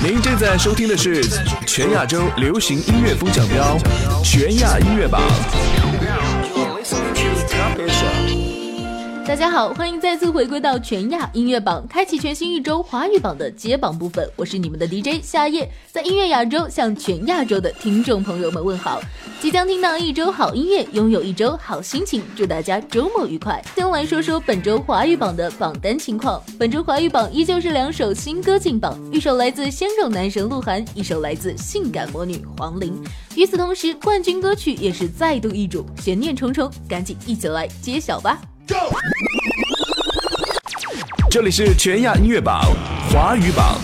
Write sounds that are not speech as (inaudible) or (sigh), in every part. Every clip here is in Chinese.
您正在收听的是全亚洲流行音乐风奖标全亚音乐榜。大家好，欢迎再次回归到全亚音乐榜，开启全新一周华语榜的揭榜部分。我是你们的 DJ 夏夜，在音乐亚洲向全亚洲的听众朋友们问好。即将听到一周好音乐，拥有一周好心情，祝大家周末愉快。先来说说本周华语榜的榜单情况。本周华语榜依旧是两首新歌进榜，一首来自鲜肉男神鹿晗，一首来自性感魔女黄龄。与此同时，冠军歌曲也是再度易主，悬念重重，赶紧一起来揭晓吧。Go! 这里是全亚音乐榜华语榜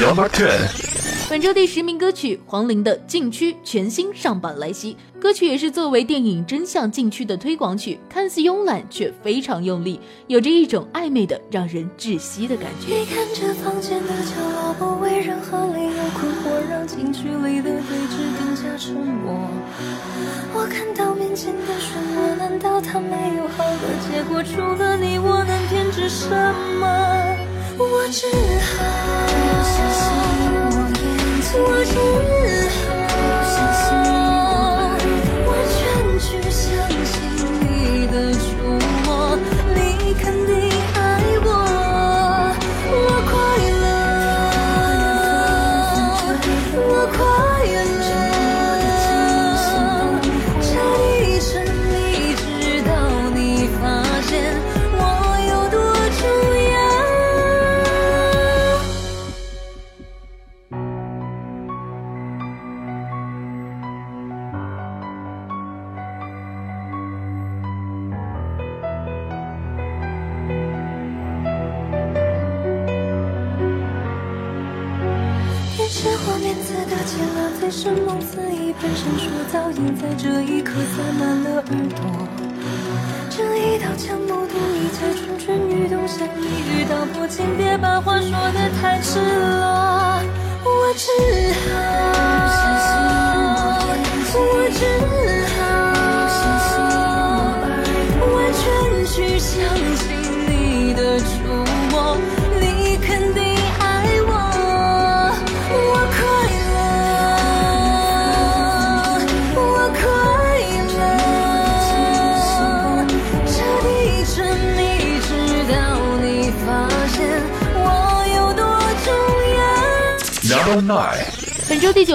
，Number Ten。本周第十名歌曲黄龄的《禁区》全新上榜来袭，歌曲也是作为电影《真相禁区》的推广曲，看似慵懒却非常用力，有着一种暧昧的让人窒息的感觉。你看着房间的角落，不为任何理由困惑，让禁区里的对峙更加沉默。我看到面前的漩涡，难道它没有好的结果？除了你，我能偏执什么？我只好。我只好，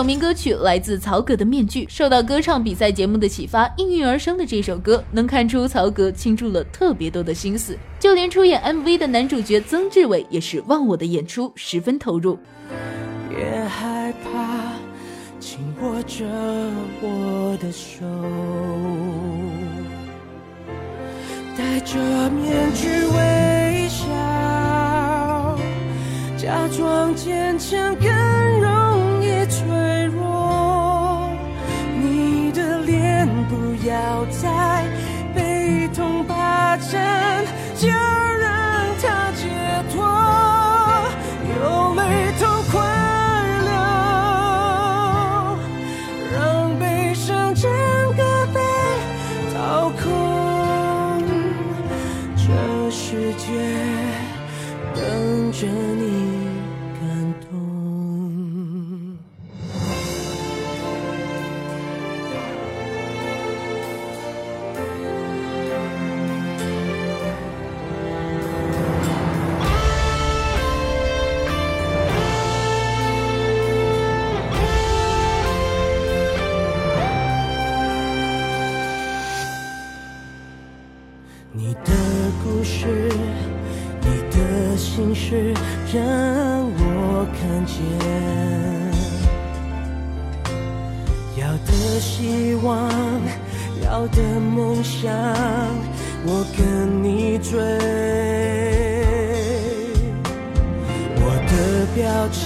本周第九名歌曲来自曹格的《面具》，受到歌唱比赛节目的启发，应运而生的这首歌，能看出曹格倾注了特别多的心思，就连出演 MV 的男主角曾志伟也是忘我的演出十分投入。别害怕，紧握着我的手，戴着面具微笑，假装坚强。不要再悲痛霸占。我的梦想我跟你追我的表情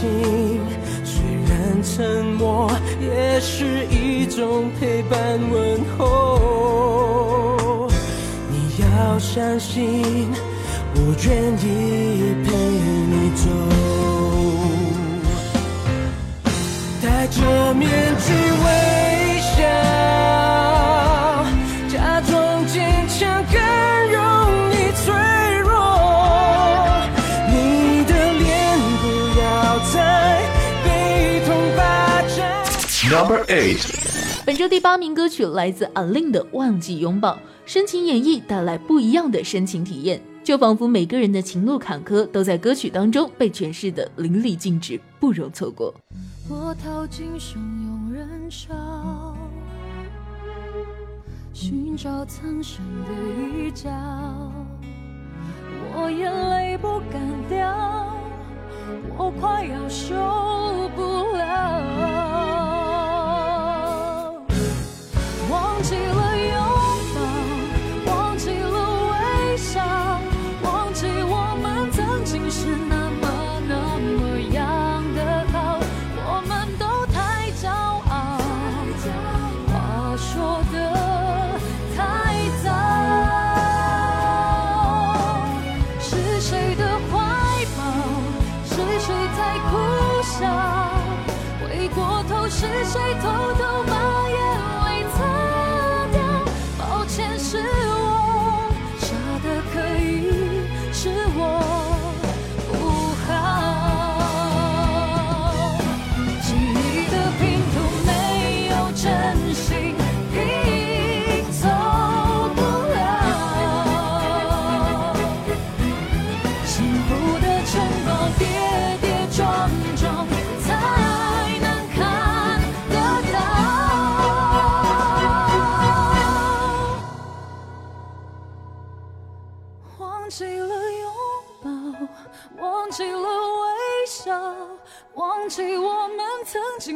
虽然沉默也是一种陪伴问候。你要相信我愿意陪你走。戴着面具为 Number eight，本周第八名歌曲来自 Alin 的《忘记拥抱》，深情演绎带来不一样的深情体验，就仿佛每个人的情路坎坷都在歌曲当中被诠释的淋漓尽致，不容错过。我逃进汹涌人潮，寻找藏身的一角，我眼泪不敢掉，我快要受不了。忘记了拥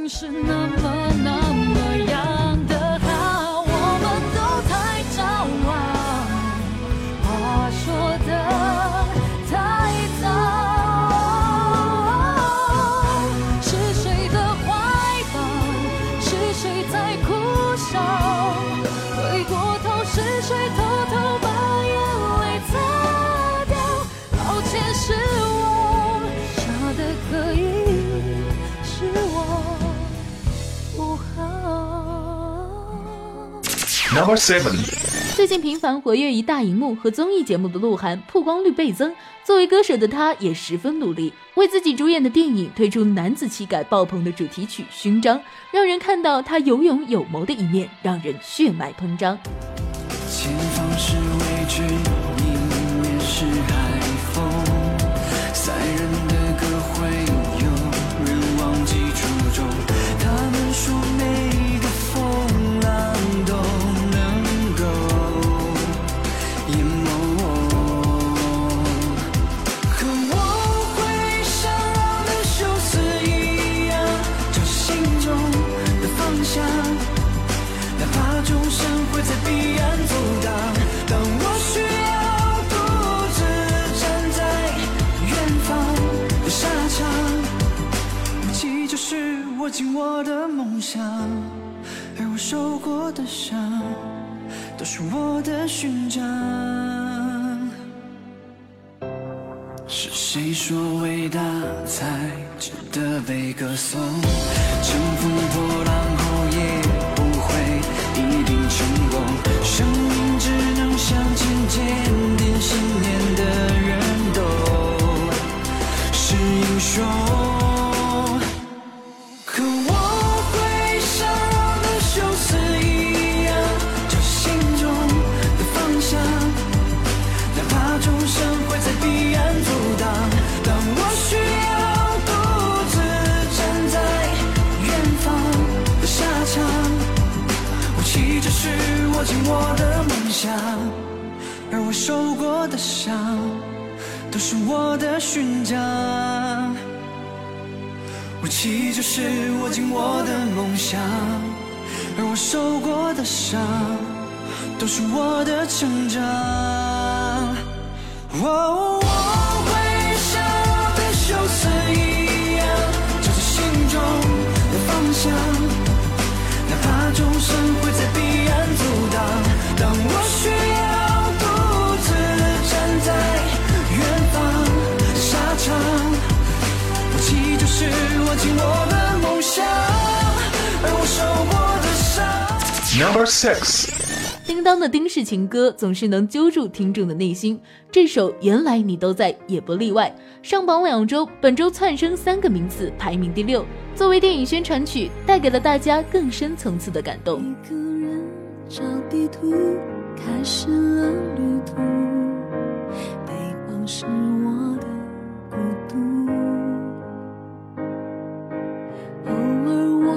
是那 Number seven，最近频繁活跃于大荧幕和综艺节目的鹿晗，曝光率倍增。作为歌手的他，也十分努力，为自己主演的电影推出男子气概爆棚的主题曲《勋章》，让人看到他有勇有谋的一面，让人血脉喷张。前方是未知，我的梦想，而我受过的伤。都是我的成长。哦，我会像我的休斯一样，朝着心中的方向，哪怕众生会在彼岸阻挡。当我需 Number six，叮当的丁氏情歌总是能揪住听众的内心，这首《原来你都在》也不例外。上榜两周，本周窜升三个名次，排名第六。作为电影宣传曲，带给了大家更深层次的感动。一个人找地图，开始了旅途。是我的孤独。偶尔我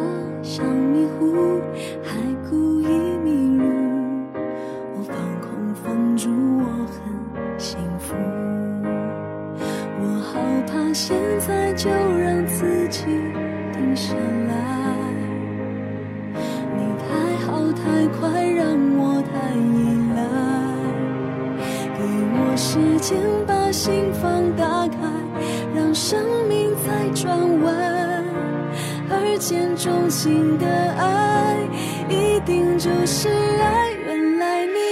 想迷糊，还幸福。我好怕现在就让自己停下来。你太好太快，让我太依赖。给我时间把心房打开，让生命再转弯。而见钟情的爱，一定就是爱。原来你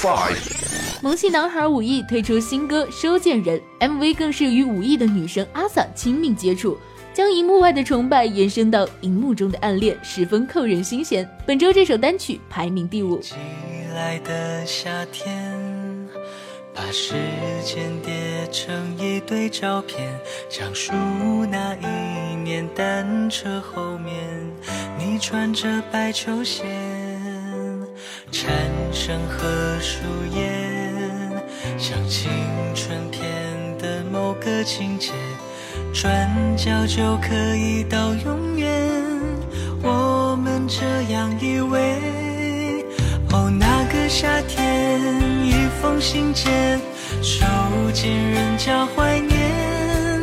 five，萌系男孩武艺推出新歌《收件人》，MV 更是与武艺的女神阿 sa 亲密接触，将荧幕外的崇拜延伸到荧幕中的暗恋，十分扣人心弦。本周这首单曲排名第五。寄来的夏天，把时间叠成一堆照片，讲述那一年单车后面，你穿着白球鞋，蝉声和树叶，像青春片的某个情节，转角就可以到永远。我们这样以为。哦，那个夏天，一封信件，收件人叫怀念。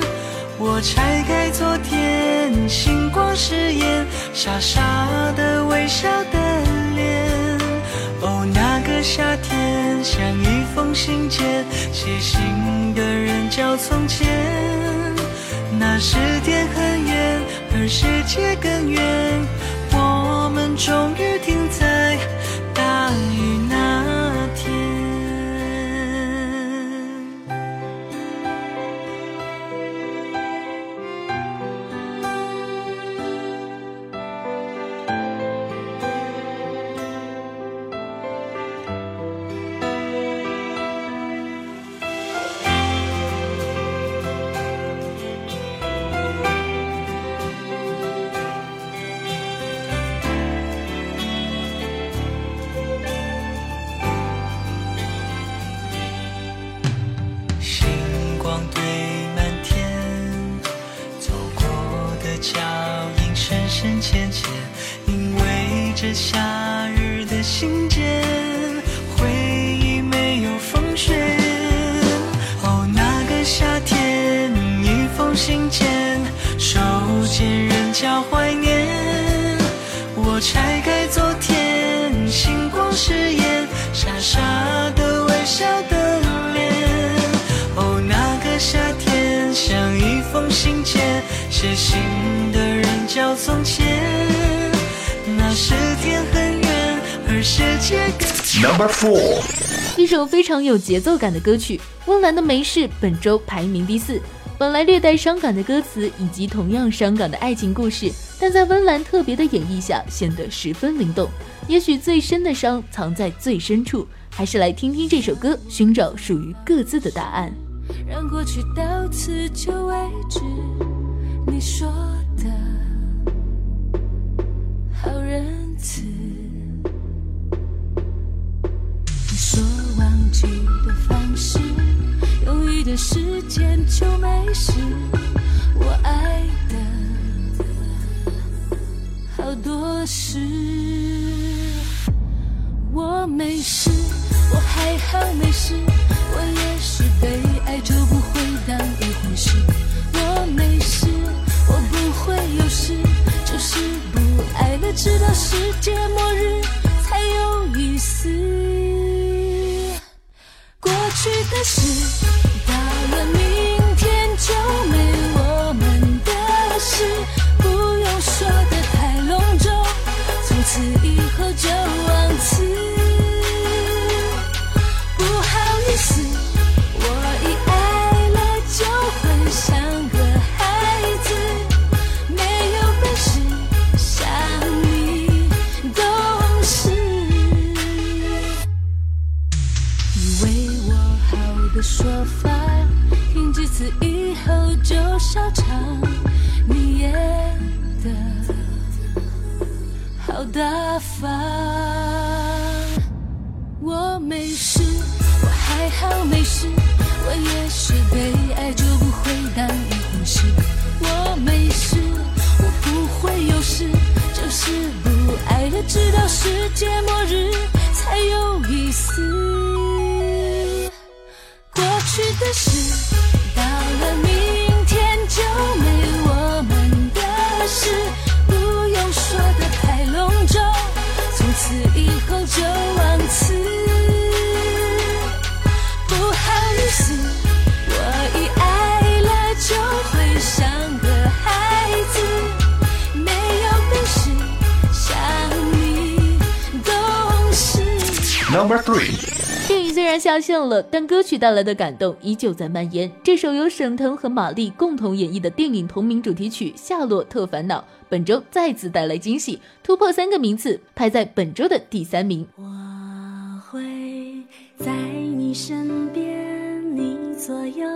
我拆开昨天，星光誓言，傻傻的微笑的。哦，那个夏天，像一封信件，写信的人叫从前。那时天很远，而世界更远，我们终于听 Number four，一首非常有节奏感的歌曲，温岚的《没事》本周排名第四。本来略带伤感的歌词，以及同样伤感的爱情故事，但在温岚特别的演绎下，显得十分灵动。也许最深的伤藏在最深处，还是来听听这首歌，寻找属于各自的答案。让过去到此就为止，你说的好仁慈。你说忘记的方式，犹豫的时间就没事。我爱的好多事，我没事，我还好没事，我也是被爱就不会当一回事。我没事，我不会有事，就是不爱了，直到世界末日的事，Number three，电影虽然下线了，但歌曲带来的感动依旧在蔓延。这首由沈腾和马丽共同演绎的电影同名主题曲《夏洛特烦恼》，本周再次带来惊喜，突破三个名次，排在本周的第三名。我会在你身边，你左右，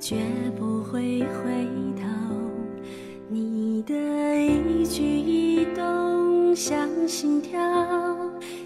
绝不会回头。你的一举一动像心跳，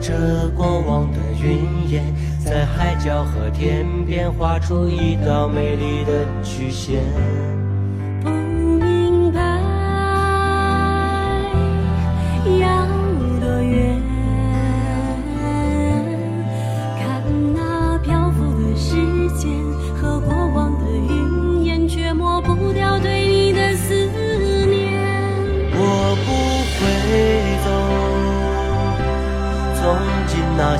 着过往的云烟，在海角和天边画出一道美丽的曲线。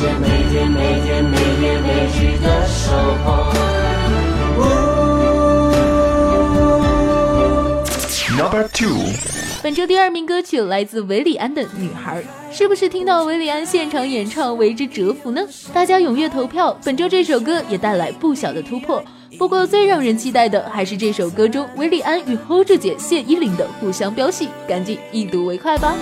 些每天每天每夜每日的守候。Number two，本周第二名歌曲来自韦礼安的《女孩》，是不是听到韦礼安现场演唱为之折服呢？大家踊跃投票，本周这首歌也带来不小的突破。不过最让人期待的还是这首歌中韦礼安与 Hold 姐谢依霖的互相飙戏，赶紧一睹为快吧。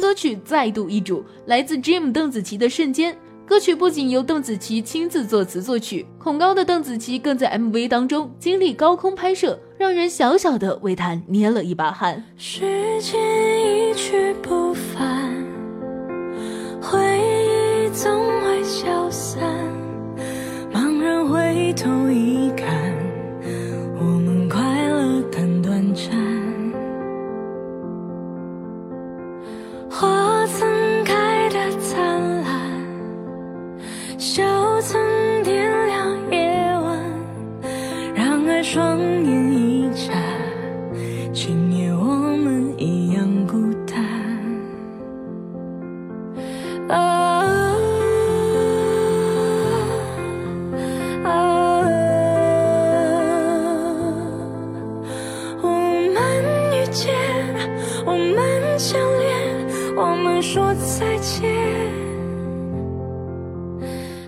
歌曲再度易主，来自 Jim 邓紫棋的《瞬间》。歌曲不仅由邓紫棋亲自作词作曲，恐高的邓紫棋更在 MV 当中经历高空拍摄，让人小小的为她捏了一把汗。时间一去不返，回忆总会消散。茫然回头一看，我们快乐但短暂。我们相恋，我们说再见。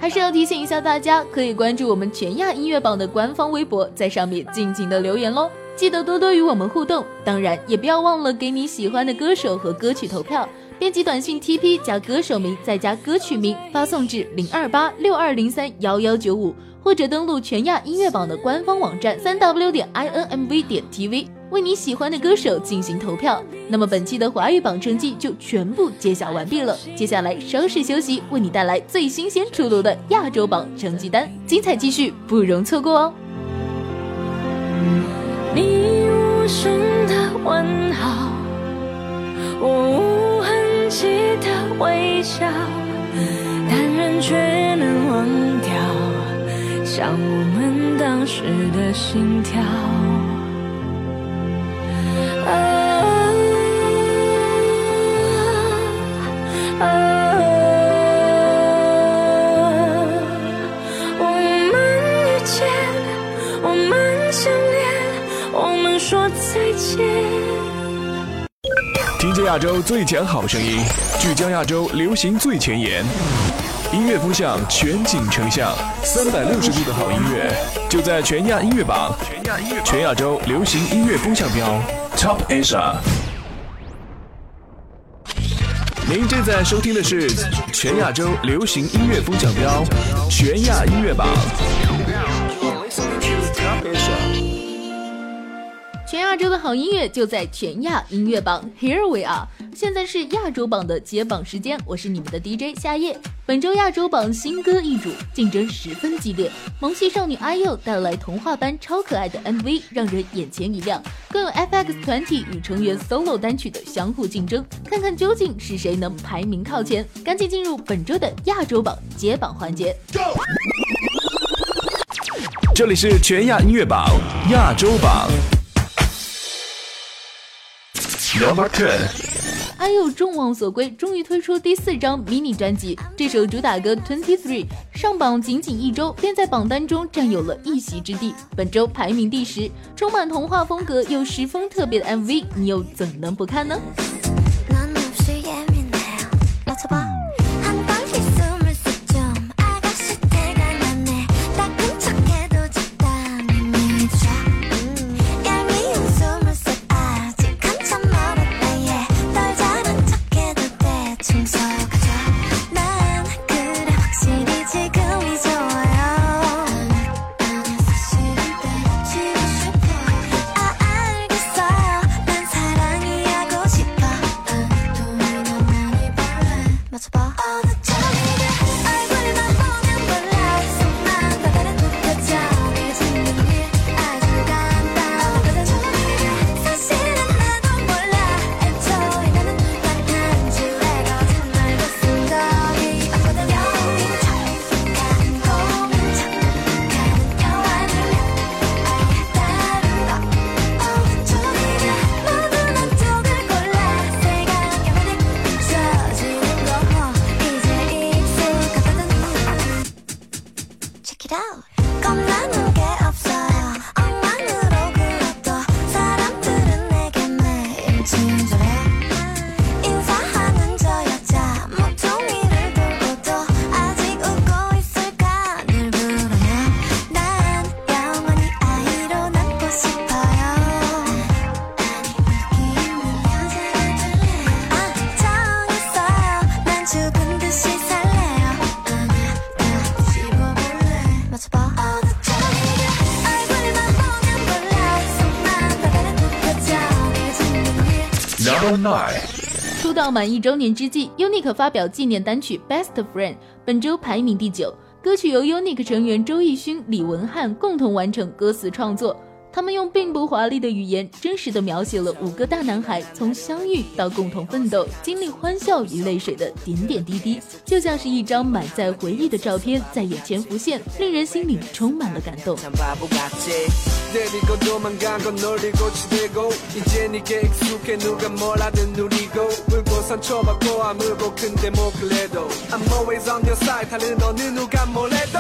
还是要提醒一下大家，可以关注我们全亚音乐榜的官方微博，在上面尽情的留言喽。记得多多与我们互动，当然也不要忘了给你喜欢的歌手和歌曲投票。编辑短信 TP 加歌手名再加歌曲名，发送至零二八六二零三幺幺九五，或者登录全亚音乐榜的官方网站三 w 点 i n m v 点 t v，为你喜欢的歌手进行投票。那么本期的华语榜成绩就全部揭晓完毕了，接下来稍事休息，为你带来最新鲜出炉的亚洲榜成绩单，精彩继续，不容错过哦。你无声的问好，我无痕迹的微笑，但人却能忘掉，像我们当时的心跳。听见亚洲最强好声音，聚焦亚洲流行最前沿，音乐风向全景成像，三百六十度的好音乐，就在全亚音乐榜，全亚音乐全亚洲流行音乐风向标。Top Asia。您正在收听的是全亚洲流行音乐风向标全亚音乐榜。全亚洲的好音乐就在全亚音乐榜，Here we are。现在是亚洲榜的揭榜时间，我是你们的 DJ 夏夜。本周亚洲榜新歌易主，竞争十分激烈。萌系少女 IU 带来童话般超可爱的 MV，让人眼前一亮。更有 FX 团体与成员 solo 单曲的相互竞争，看看究竟是谁能排名靠前。赶紧进入本周的亚洲榜揭榜环节。这里是全亚音乐榜亚洲榜。Number Ten，阿佑众望所归，终于推出第四张迷你专辑。这首主打歌《Twenty Three》上榜仅仅一周，便在榜单中占有了一席之地。本周排名第十，充满童话风格又十分特别的 MV，你又怎能不看呢？出道满一周年之际，UNIQ 发表纪念单曲《Best Friend》，本周排名第九。歌曲由 UNIQ 成员周艺勋、李文翰共同完成歌词创作。他们用并不华丽的语言，真实的描写了五个大男孩从相遇到共同奋斗，经历欢笑与泪水的点点滴滴，就像是一张满载回忆的照片在眼前浮现，令人心里充满了感动。 때리고 도망가고 놀리고 치대고 이제 네게 익숙해 누가 뭐라든 누리고 울고 상처받고 아무고 근데 뭐 그래도 I'm always on your side 다른 어느 누가 뭐래도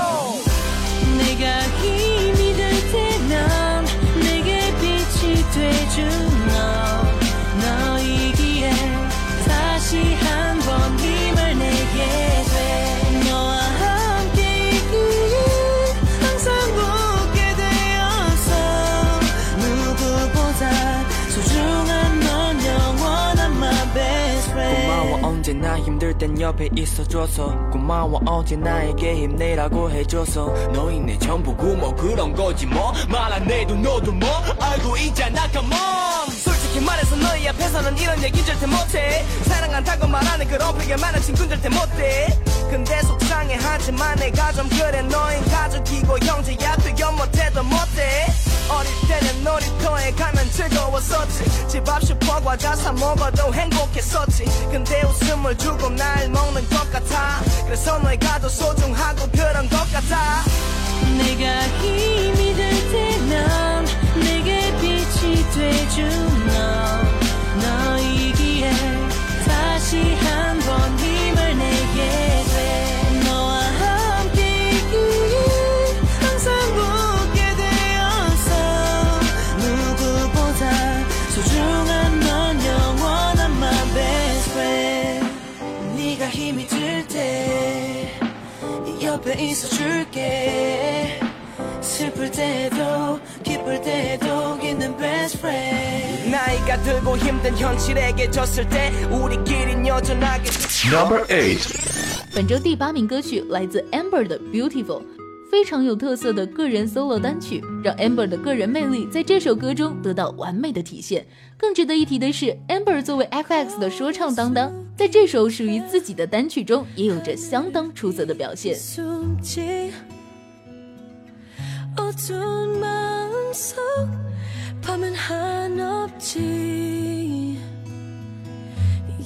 내가 힘이 될 때면 내게 빛이 돼준 너 너이기에 다시 힘들 땐 옆에 있어줘서 고마워. 어제 나에게 힘내라고 해줘서 너희 내 전부고 뭐 그런 거지 뭐? 말 안 해도 너도 뭐? 알고 있잖아 come on 솔직히 말해서 너희 앞에서는 이런 얘기 절대 못해. 사랑한다고 말하는 그런 표현 많은 친구는 절대 못해. 근데 속상해 하지만 내가 좀 그래 너흰 가족이고 형제야 표현 못해도 못해. 어릴 때는 놀이터에 가면 즐거웠었지. 집 앞 슈퍼 과자 사 먹어도 행복했었지. 근데 웃음을 주고 날 먹는 것 같아. 그래서 너희가 더 소중하고 그런 것 같아. 내가 힘이 될 때면 내게 빛이 돼준 너 너이기에 다시 한 번 힘을 내게 돼. 너와 함께 항상 웃게 되었어 누구보다 소중한 넌 영원한 my 네가 힘이 들 때 옆에 있어줄게. 슬플 때도 기쁠 때도 있는 best friend 나이가 들고 힘든 현실에게 졌을 때 우리끼린 여전하게 Number 8. 本周第八名歌曲来自 Amber 的 Beautiful，非常有特色的个人 solo 单曲，让 Amber 的个人魅力在这首歌中得到完美的体现。更值得一提的是，Amber 作为 FX 的说唱担当，在这首属于自己的单曲中也有着相当出色的表现。 마음속 밤은 한없지.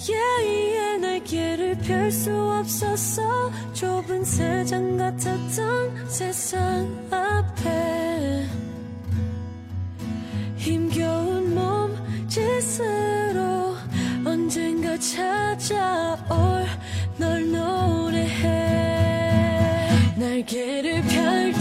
Yeah, 날개를 펼 수 없었어 좁은 세상 같았던 세상 앞에. 힘겨운 몸짓으로 언젠가 찾아올 널 노래해. 날개를 펼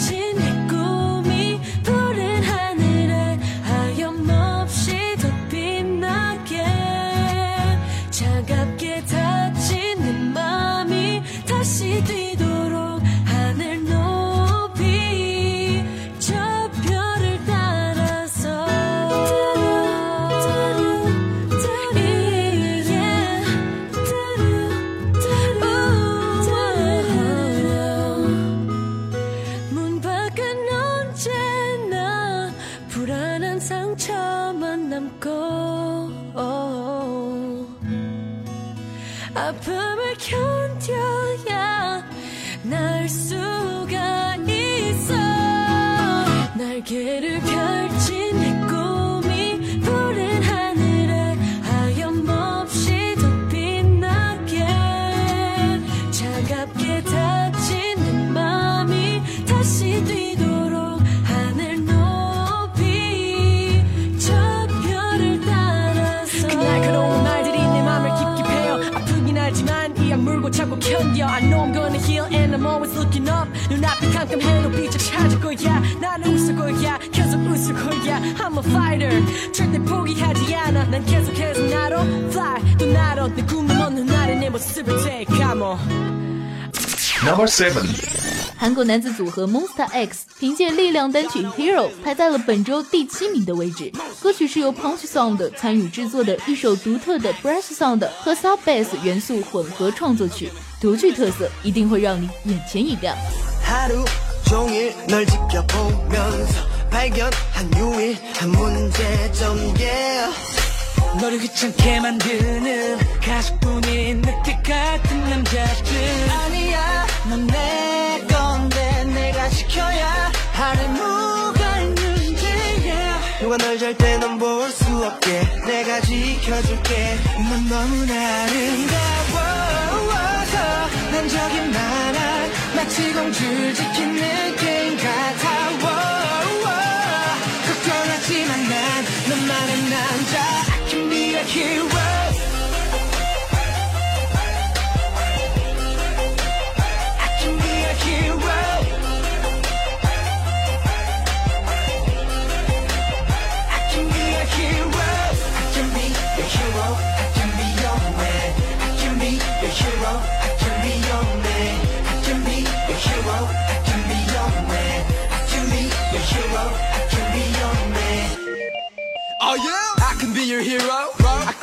Number 7. 韩国男子组合 Monster X 凭借力量单曲 Hero 排在了本周第七名的位置。歌曲是由 Punch Sound 参与制作的一首独特的 Brass Sound 和 Sub Bass 元素混合创作曲，独具特色，一定会让你眼前一亮。 너무나 아름다워서 난 저기 많아. 마치 공주를 지킨 느낌 같아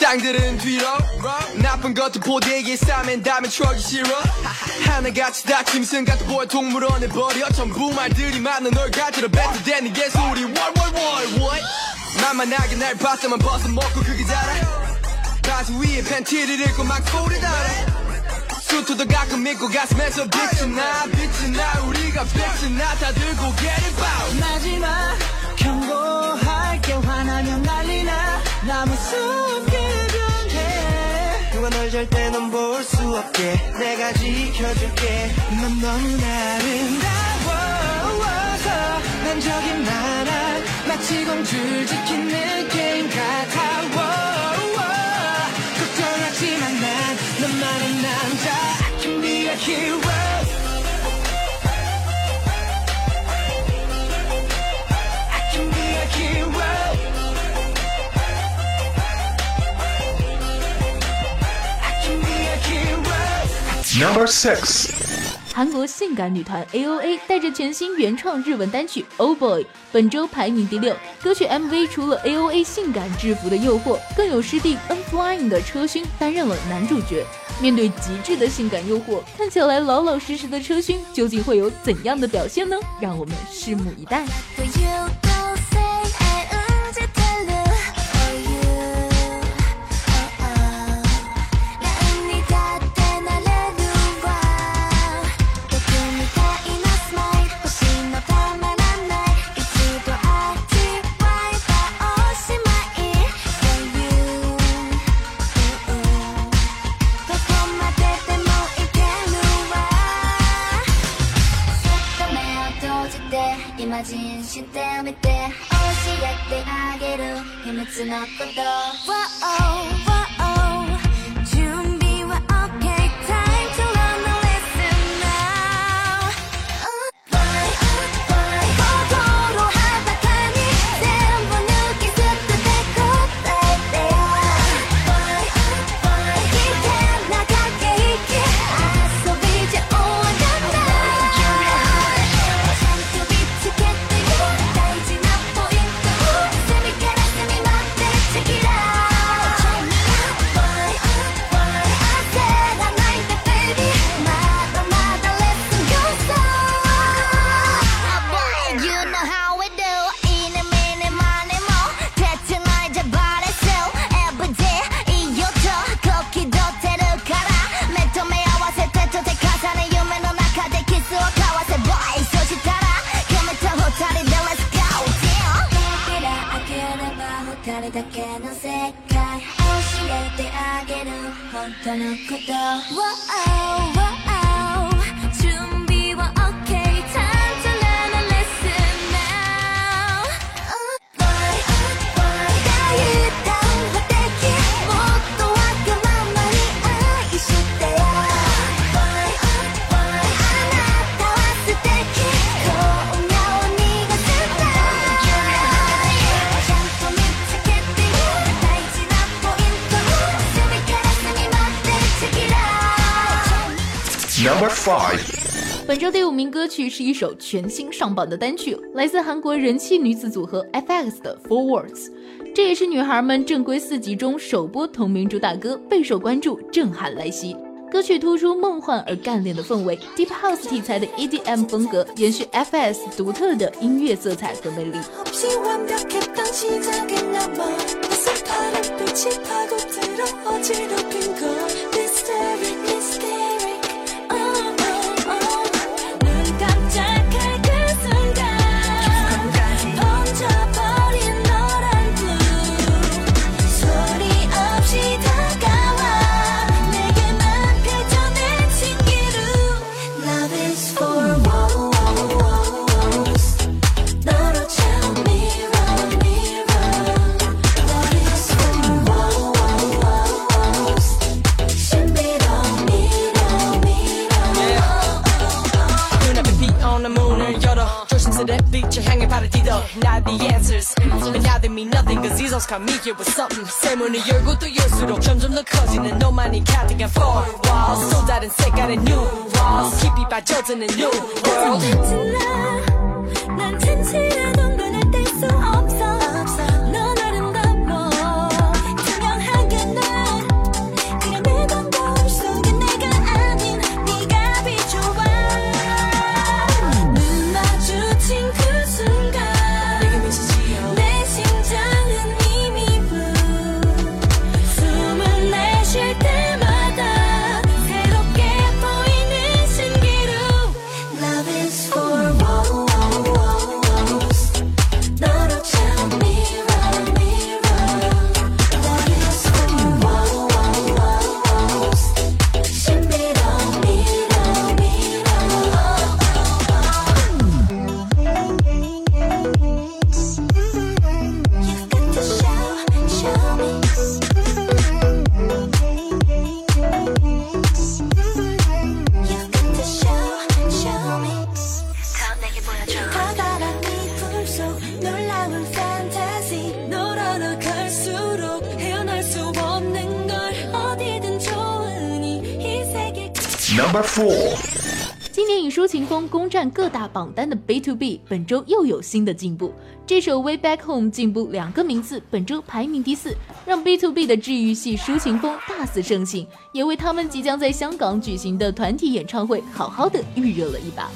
악당들은 뒤로 나쁜 것들 보대기에 싸맨 다음에 추억이 싫어? (laughs) 하나같이 다 짐승 같아 보여 동물원에 버려? 전부 말들이 많아 널 가지러 뱉어대는 개소리 what what 만만하게 날 봤으면 벗어 먹고 그게 다라. 바지 위에 팬티를 입고 막 소리 달아 수트도 가끔 입고 가슴에서 빛이 나. 빛이 나. 우리가 빛이 들고 get it out 마지막 경고할게 화나면 난리나. 나 무섭게 누가 널 절대 넌 볼 수 없게. 내가 지켜줄게. 넌 너무나 아름다워서 난 저기 많아 마치 공주를 지킨 느낌 같아 number six. 韩国性感女团 aoa 带着全新原创日文单曲 oh boy 本周排名第六。歌曲 mv 除了 aoa 性感制服的诱惑更有师弟 un flying 的车勋担任了男主角。面对极致的性感诱惑看起来老老实实的车勋究竟会有怎样的表现呢？让我们拭目以待。For you してみて教えてあげる。秘密のこと。Whoa, whoa 歌曲是一首全新上榜的单曲来自韩国人气女子组合 fx 的 forwards 这也是女孩们正规四集中首播同名主打歌备受关注震撼来袭。歌曲突出梦幻而干练的氛围 deephouse 题材的 edm 风格延续 fx 独特的音乐色彩和魅力。not the answers. But now they mean nothing cause these hoes come me here with something. 세문을 열고 the cousin, 점점 더 커지는 너만이 가득한 four walls. 쏟아른 a new walls. 깊이 빠져드는 new world. 어둠 같은 榜单的 B to B，本周又有新的进步。这首《Way Back Home》进步两个名次，本周排名第四，让 B to B 的治愈系抒情风大肆盛行，也为他们即将在香港举行的团体演唱会好好的预热了一把。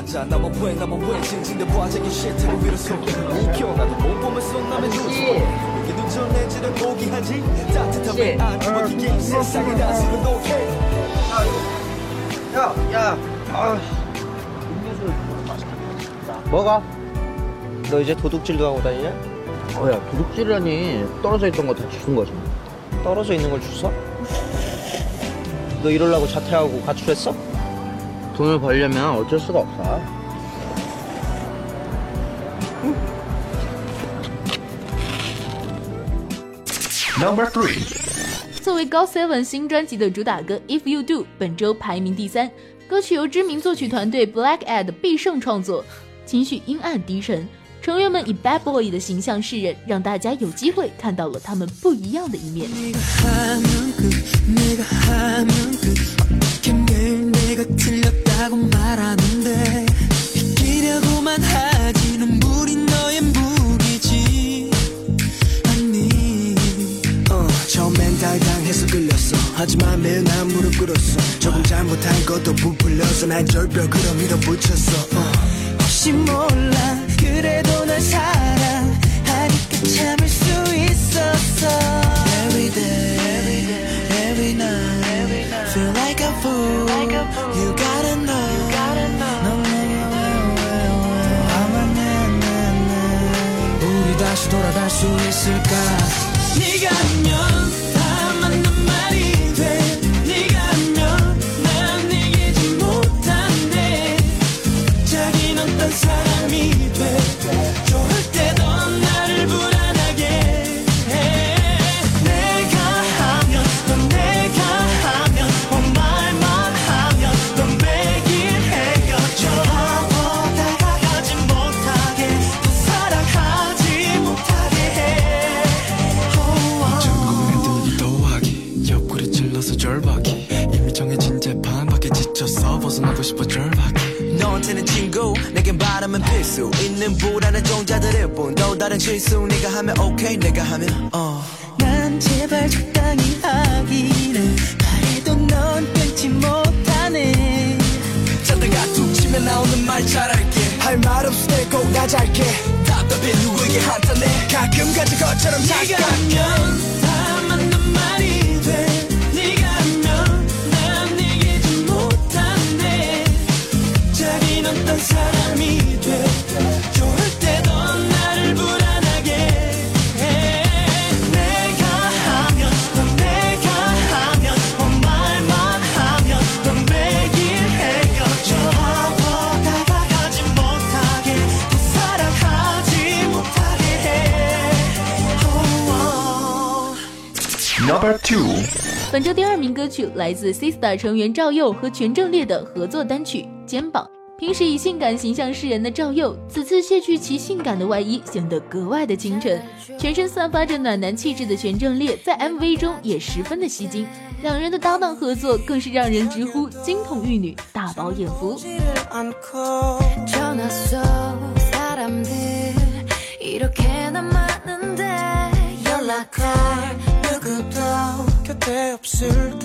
앉아. 나만 왜 나만 왜 징징대 봐자기 shit을 위로서 웃겨 나도 못 보면서 남의 눈치. 여기도 전해지는 포기하지. 따뜻함에 안 주먹이게 세상에 다스는 오케이. 야, 야, 아, 뭐가? 너 이제 도둑질도 하고 다니냐? 어야 도둑질이라니 떨어져 있던 거 다 주운 거지. 떨어져 있는 걸 주워? 너 이러려고 자퇴하고 가출했어? 同学跑医院棉袄这是搞啥 number three 作为高 seven 新专辑的主打歌 if you do 本周排名第三。歌曲由知名作曲团队 black ed 必胜创作情绪阴暗低沉。成员们以 bad boy 的形象示人让大家有机会看到了他们不一样的一面。 내가 틀렸다고 말하는데 이기려고만 하지 눈물이 너의 무기지. 아니 어, 처음엔 달당해서 끌렸어. 하지만 매일 난 무릎 꿇었어. 조금 잘못한 것도 부풀려서 날 절벽으로 밀어붙였어. 어, 혹시 몰라. 그래도 날 사랑하니까 참을 수 있었어. Every day, soon. 실수 네가 하면 오케이 내가 하면 어 난 제발 적당히 하기를 바래도 넌 끊지 못하네. 자다가 툭 치면 나오는 말 잘할게. 할 말 없을 때꼭 나 잘게. 답답해 누구에게 한탄해 가끔 가진 것처럼 네가 하면 Number two，本周第二名歌曲来自 Sista 成员赵佑和全正烈的合作单曲《肩膀》。平时以性感形象示人的赵佑，此次卸去其性感的外衣，显得格外的清纯。全身散发着暖男气质的全正烈，在 MV 中也十分的吸睛。两人的搭档合作更是让人直呼金童玉女，大饱眼福。answer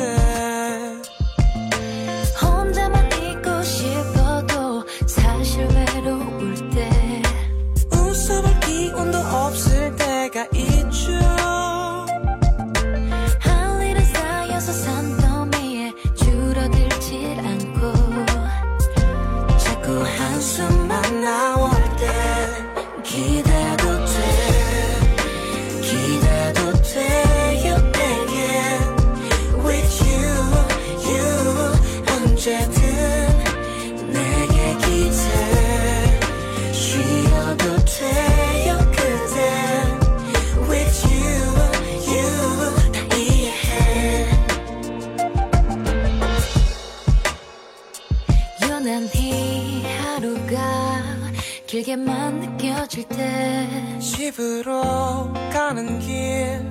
길게만 느껴질 때 집으로 가는 길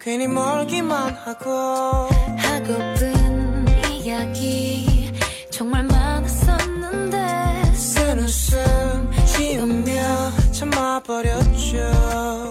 괜히 멀기만 하고 하고픈 이야기 정말 많았었는데 쓴 웃음 지우며 참아버렸죠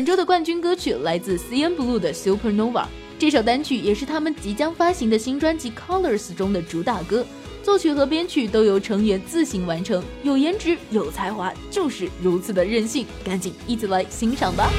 本周的冠军歌曲来自 CNBLUE 的 Supernova，这首单曲也是他们即将发行的新专辑 Colors 中的主打歌。作曲和编曲都由成员自行完成，有颜值有才华，就是如此的任性。赶紧一起来欣赏吧！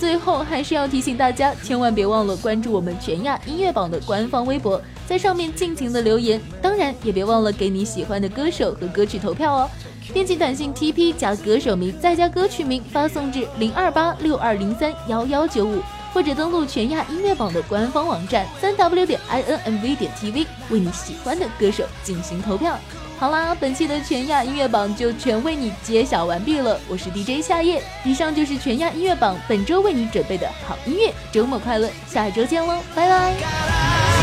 最后，还是要提醒大家，千万别忘了关注我们全亚音乐榜的官方微博，在上面尽情的留言。当然，也别忘了给你喜欢的歌手和歌曲投票哦。编辑短信 TP 加歌手名再加歌曲名，发送至零二八六二零三幺幺九五，或者登录全亚音乐榜的官方网站三 w 点 i n m v 点 tv，为你喜欢的歌手进行投票。好啦，本期的全亚音乐榜就全为你揭晓完毕了。我是 DJ 夏夜，以上就是全亚音乐榜本周为你准备的好音乐。周末快乐，下周见喽，拜拜。